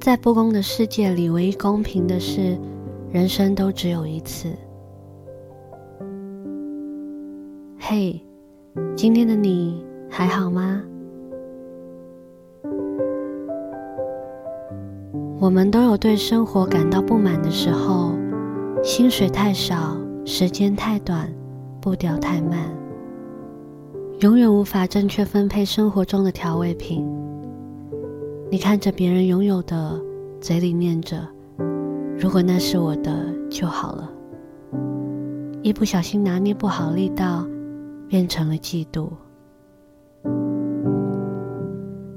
在不公的世界里，唯一公平的是，人生都只有一次。嘿，今天的你还好吗？我们都有对生活感到不满的时候，薪水太少，时间太短，步调太慢，永远无法正确分配生活中的调味品。你看着别人拥有的，嘴里念着“如果那是我的就好了”，一不小心拿捏不好力道，变成了嫉妒。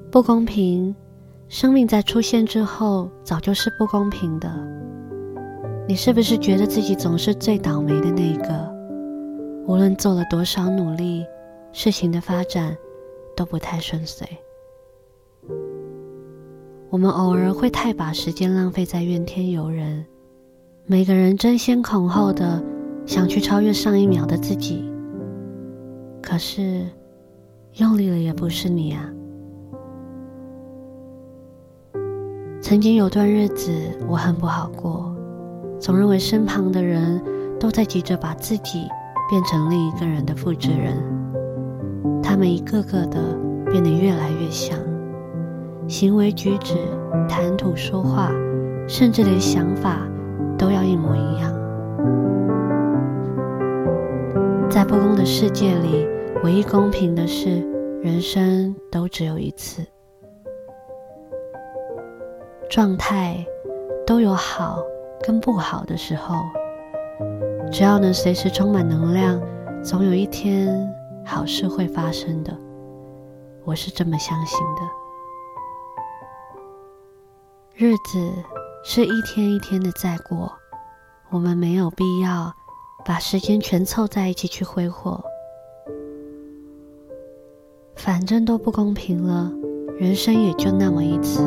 不公平。生命在出现之后，早就是不公平的。你是不是觉得自己总是最倒霉的那一个？无论做了多少努力，事情的发展都不太顺遂。我们偶尔会太把时间浪费在怨天尤人，每个人争先恐后的想去超越上一秒的自己，可是用力了也不是你啊。曾经有段日子，我很不好过，总认为身旁的人都在急着把自己变成另一个人的复制人，他们一个个的变得越来越像，行为举止、谈吐说话，甚至连想法都要一模一样。在不公的世界里，唯一公平的是，人生都只有一次。状态都有好跟不好的时候，只要能随时充满能量，总有一天好事会发生的。我是这么相信的。日子是一天一天的在过，我们没有必要把时间全凑在一起去挥霍，反正都不公平了，人生也就那么一次。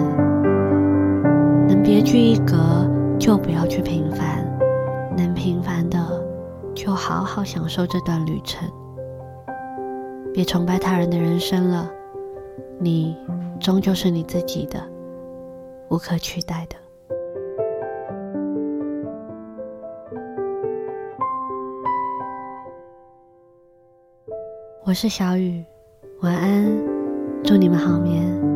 能别具一格，就不要去平凡；能平凡的，就好好享受这段旅程。别崇拜他人的人生了，你终究是你自己的，无可取代的。我是小雨，晚安，祝你们好眠。